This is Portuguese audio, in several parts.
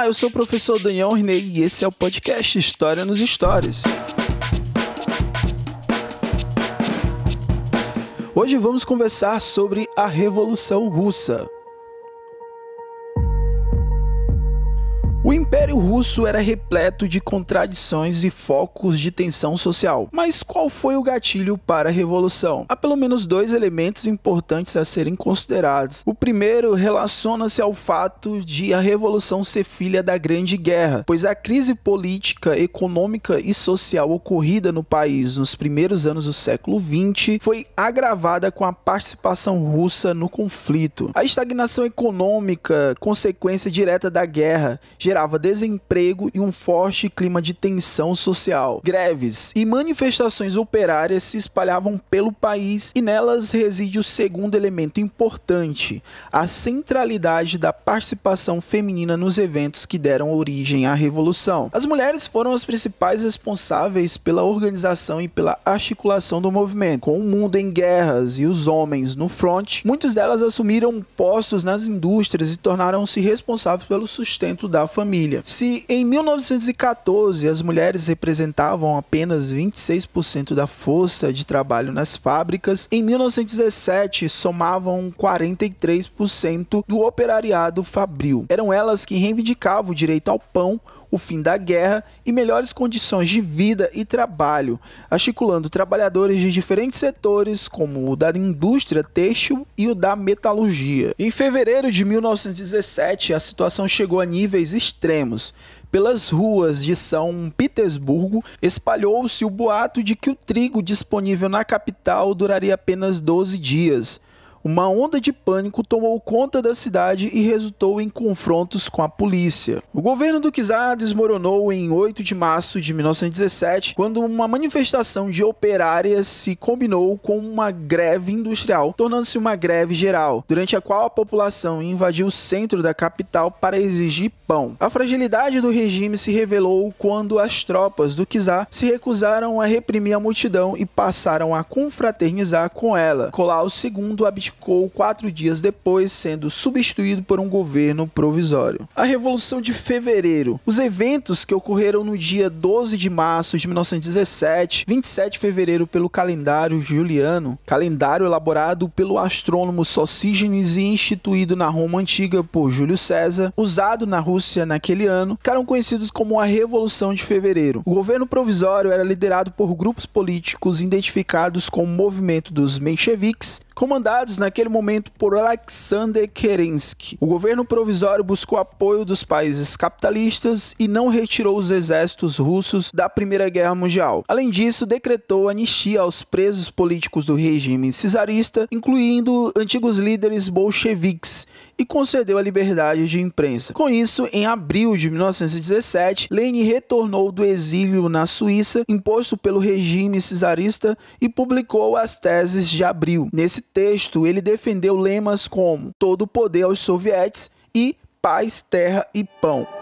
Olá, eu sou o professor Daniel Rinei e esse é o podcast História nos Stories. Hoje vamos conversar sobre a Revolução Russa. O Império Russo era repleto de contradições e focos de tensão social. Mas qual foi o gatilho para a revolução? Há pelo menos dois elementos importantes a serem considerados. O primeiro relaciona-se ao fato de a revolução ser filha da Grande Guerra, pois a crise política, econômica e social ocorrida no país nos primeiros anos do século XX foi agravada com a participação russa no conflito. A estagnação econômica, consequência direta da guerra, gerava desemprego e um forte clima de tensão social. Greves e manifestações operárias se espalhavam pelo país e nelas reside o segundo elemento importante, a centralidade da participação feminina nos eventos que deram origem à revolução. As mulheres foram as principais responsáveis pela organização e pela articulação do movimento. Com o mundo em guerras e os homens no front, muitas delas assumiram postos nas indústrias e tornaram-se responsáveis pelo sustento da família família. Se em 1914 as mulheres representavam apenas 26% da força de trabalho nas fábricas, em 1917 somavam 43% do operariado fabril. Eram elas que reivindicavam o direito ao pão, o fim da guerra e melhores condições de vida e trabalho, articulando trabalhadores de diferentes setores, como o da indústria têxtil e o da metalurgia. Em fevereiro de 1917, a situação chegou a níveis extremos. Pelas ruas de São Petersburgo, espalhou-se o boato de que o trigo disponível na capital duraria apenas 12 dias. Uma onda de pânico tomou conta da cidade e resultou em confrontos com a polícia. O governo do czar desmoronou em 8 de março de 1917, quando uma manifestação de operárias se combinou com uma greve industrial, tornando-se uma greve geral, durante a qual a população invadiu o centro da capital para exigir pão. A fragilidade do regime se revelou quando as tropas do czar se recusaram a reprimir a multidão e passaram a confraternizar com ela. Colau II abdicou abdicou quatro dias depois, sendo substituído por um governo provisório. A Revolução de Fevereiro. Os eventos que ocorreram no dia 12 de março de 1917, 27 de fevereiro pelo calendário juliano, calendário elaborado pelo astrônomo Sosígenes e instituído na Roma antiga por Júlio César, usado na Rússia naquele ano, ficaram conhecidos como a Revolução de Fevereiro. O governo provisório era liderado por grupos políticos identificados com o movimento dos mencheviques, comandados naquele momento por Alexander Kerensky. O governo provisório buscou apoio dos países capitalistas e não retirou os exércitos russos da Primeira Guerra Mundial. Além disso, decretou anistia aos presos políticos do regime czarista, incluindo antigos líderes bolcheviques e concedeu a liberdade de imprensa. Com isso, em abril de 1917, Lenin retornou do exílio na Suíça, imposto pelo regime czarista, e publicou as teses de abril. Nesse texto, ele defendeu lemas como todo o poder aos sovietes e paz, terra e pão.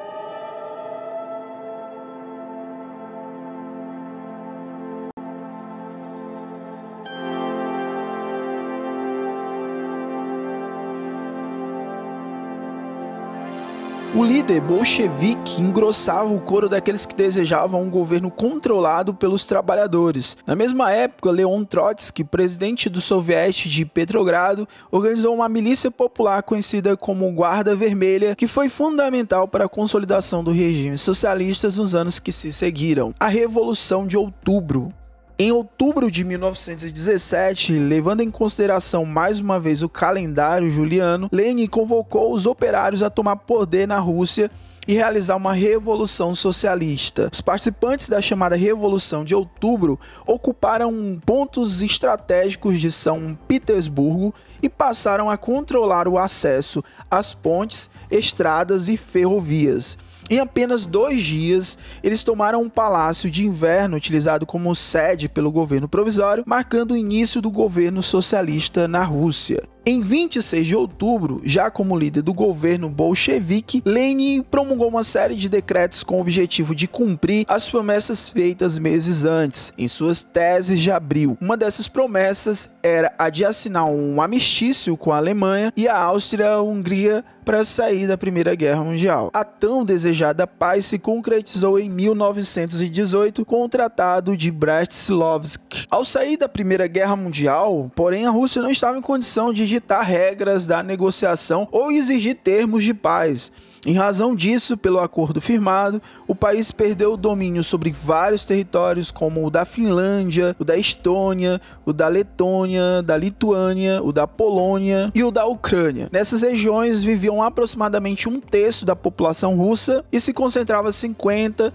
O líder bolchevique engrossava o coro daqueles que desejavam um governo controlado pelos trabalhadores. Na mesma época, Leon Trotsky, presidente do Soviete de Petrogrado, organizou uma milícia popular conhecida como Guarda Vermelha, que foi fundamental para a consolidação do regime socialista nos anos que se seguiram. A Revolução de Outubro em outubro de 1917, levando em consideração mais uma vez o calendário juliano, Lenin convocou os operários a tomar poder na Rússia e realizar uma revolução socialista. Os participantes da chamada Revolução de Outubro ocuparam pontos estratégicos de São Petersburgo e passaram a controlar o acesso às pontes, estradas e ferrovias. Em apenas dois dias, eles tomaram um palácio de inverno utilizado como sede pelo governo provisório, marcando o início do governo socialista na Rússia. Em 26 de outubro, já como líder do governo bolchevique, Lenin promulgou uma série de decretos com o objetivo de cumprir as promessas feitas meses antes, em suas teses de abril. Uma dessas promessas era a de assinar um amistício com a Alemanha e a Áustria-Hungria para sair da Primeira Guerra Mundial. A tão desejada paz se concretizou em 1918 com o Tratado de Brest-Litovsk. Ao sair da Primeira Guerra Mundial, porém, a Rússia não estava em condição de ditar regras da negociação ou exigir termos de paz. Em razão disso, pelo acordo firmado, o país perdeu o domínio sobre vários territórios, como o da Finlândia, o da Estônia, o da Letônia, da Lituânia, o da Polônia e o da Ucrânia. Nessas regiões viviam aproximadamente um terço da população russa e se concentrava 50%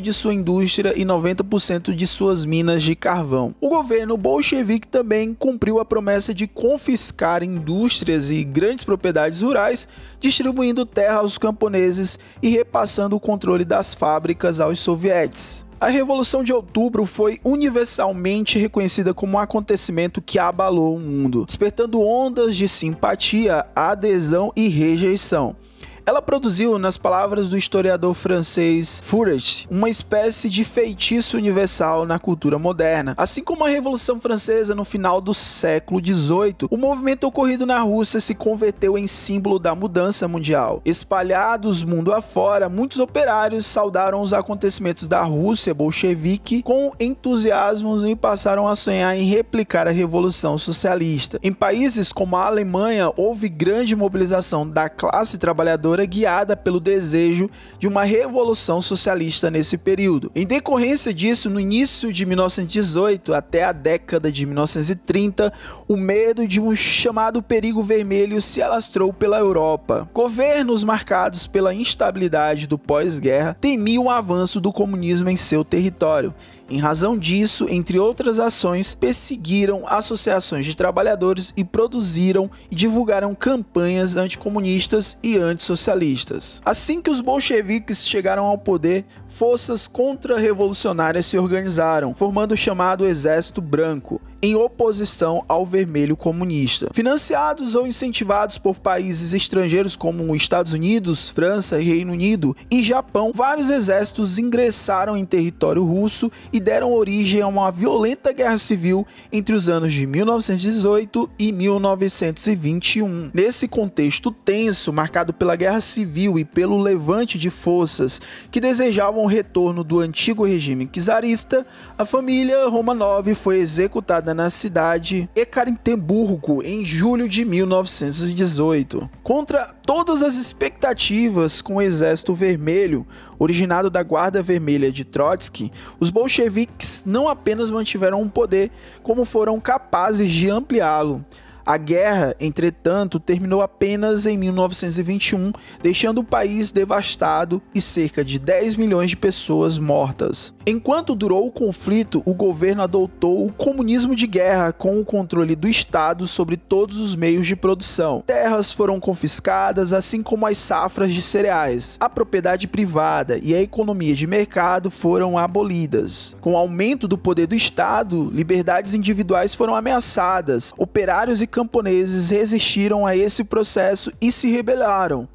de sua indústria e 90% de suas minas de carvão. O governo bolchevique também cumpriu a promessa de confiscar indústrias e grandes propriedades rurais, distribuindo terra aos camponeses e repassando o controle das fábricas aos sovietes. A Revolução de Outubro foi universalmente reconhecida como um acontecimento que abalou o mundo, despertando ondas de simpatia, adesão e rejeição. Ela produziu, nas palavras do historiador francês Furet, uma espécie de feitiço universal na cultura moderna. Assim como a Revolução Francesa no final do século XVIII, o movimento ocorrido na Rússia se converteu em símbolo da mudança mundial. Espalhados mundo afora, muitos operários saudaram os acontecimentos da Rússia bolchevique com entusiasmo e passaram a sonhar em replicar a Revolução Socialista. Em países como a Alemanha, houve grande mobilização da classe trabalhadora guiada pelo desejo de uma revolução socialista nesse período. Em decorrência disso, no início de 1918 até a década de 1930, o medo de um chamado perigo vermelho se alastrou pela Europa. Governos marcados pela instabilidade do pós-guerra temiam o avanço do comunismo em seu território em razão disso, entre outras ações, perseguiram associações de trabalhadores e produziram e divulgaram campanhas anticomunistas e antissocialistas. Assim que os bolcheviques chegaram ao poder, forças contra-revolucionárias se organizaram, formando o chamado Exército Branco, em oposição ao vermelho comunista. Financiados ou incentivados por países estrangeiros como Estados Unidos, França, Reino Unido e Japão, vários exércitos ingressaram em território russo e deram origem a uma violenta guerra civil entre os anos de 1918 e 1921. Nesse contexto tenso, marcado pela guerra civil e pelo levante de forças que desejavam o retorno do antigo regime czarista, a família Romanov foi executada na cidade Ekaterimburgo em julho de 1918. Contra todas as expectativas com o Exército Vermelho, originado da Guarda Vermelha de Trotsky, os bolcheviques não apenas mantiveram o poder, como foram capazes de ampliá-lo. A guerra, entretanto, terminou apenas em 1921, deixando o país devastado e cerca de 10 milhões de pessoas mortas. Enquanto durou o conflito, o governo adotou o comunismo de guerra com o controle do Estado sobre todos os meios de produção. Terras foram confiscadas, assim como as safras de cereais. A propriedade privada e a economia de mercado foram abolidas. Com o aumento do poder do Estado, liberdades individuais foram ameaçadas. Operários e camponeses resistiram a esse processo e se rebelaram.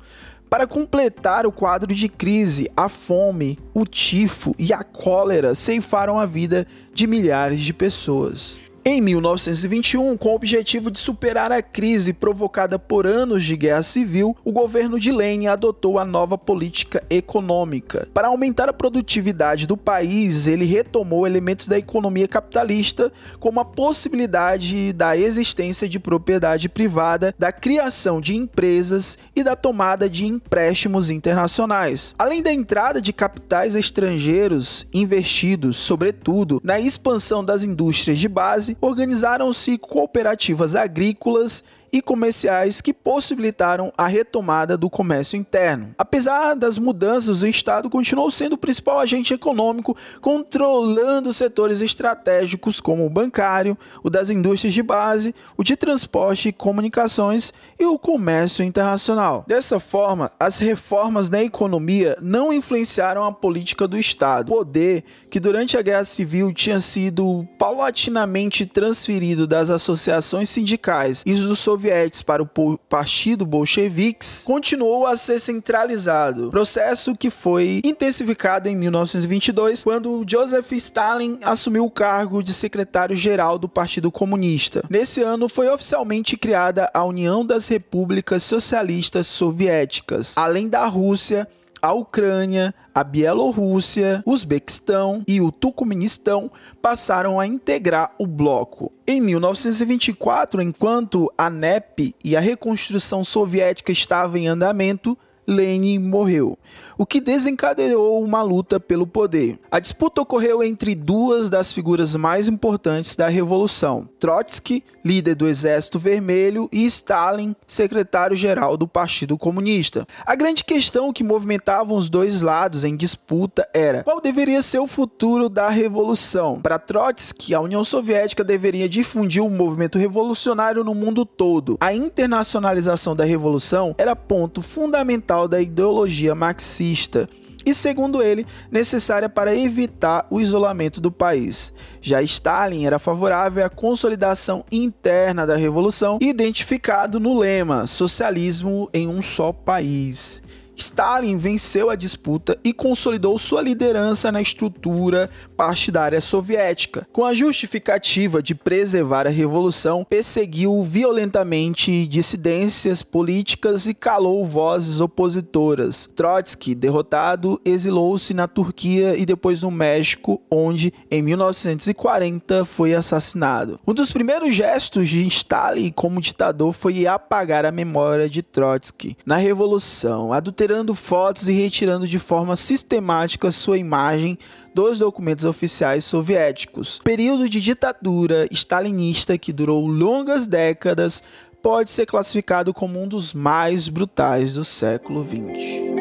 Para completar o quadro de crise, a fome, o tifo e a cólera ceifaram a vida de milhares de pessoas. Em 1921, com o objetivo de superar a crise provocada por anos de guerra civil, o governo de Lenin adotou a nova política econômica. Para aumentar a produtividade do país, ele retomou elementos da economia capitalista, como a possibilidade da existência de propriedade privada, da criação de empresas e da tomada de empréstimos internacionais. Além da entrada de capitais estrangeiros investidos, sobretudo, na expansão das indústrias de base, organizaram-se cooperativas agrícolas e comerciais que possibilitaram a retomada do comércio interno. Apesar das mudanças, o Estado continuou sendo o principal agente econômico, controlando setores estratégicos como o bancário, o das indústrias de base, o de transporte e comunicações e o comércio internacional. Dessa forma, as reformas na economia não influenciaram a política do Estado. Poder que durante a Guerra Civil tinha sido paulatinamente transferido das associações sindicais e dos soviéticos sovietes para o Partido Bolcheviques continuou a ser centralizado, processo que foi intensificado em 1922, quando Joseph Stalin assumiu o cargo de secretário-geral do Partido Comunista. Nesse ano foi oficialmente criada a União das Repúblicas Socialistas Soviéticas, além da Rússia a Ucrânia, a Bielorrússia, o Uzbequistão e o Turcomenistão passaram a integrar o bloco. Em 1924, enquanto a NEP e a reconstrução soviética estavam em andamento, Lenin morreu, o que desencadeou uma luta pelo poder. A disputa ocorreu entre duas das figuras mais importantes da revolução: Trotsky, líder do Exército Vermelho, e Stalin, secretário-geral do Partido Comunista. A grande questão que movimentava os dois lados em disputa era qual deveria ser o futuro da revolução. Para Trotsky, a União Soviética deveria difundir o movimento revolucionário no mundo todo. A internacionalização da revolução era ponto fundamental da ideologia marxista racista e, segundo ele, necessária para evitar o isolamento do país. Já Stalin era favorável à consolidação interna da revolução, identificado no lema socialismo em um só país. Stalin venceu a disputa e consolidou sua liderança na estrutura partidária soviética. Com a justificativa de preservar a revolução, perseguiu violentamente dissidências políticas e calou vozes opositoras. Trotsky, derrotado, exilou-se na Turquia e depois no México, onde em 1940 foi assassinado. Um dos primeiros gestos de Stalin como ditador foi apagar a memória de Trotsky. Na revolução, adulterando fotos e retirando de forma sistemática sua imagem dos documentos oficiais soviéticos. Período de ditadura stalinista que durou longas décadas pode ser classificado como um dos mais brutais do século XX.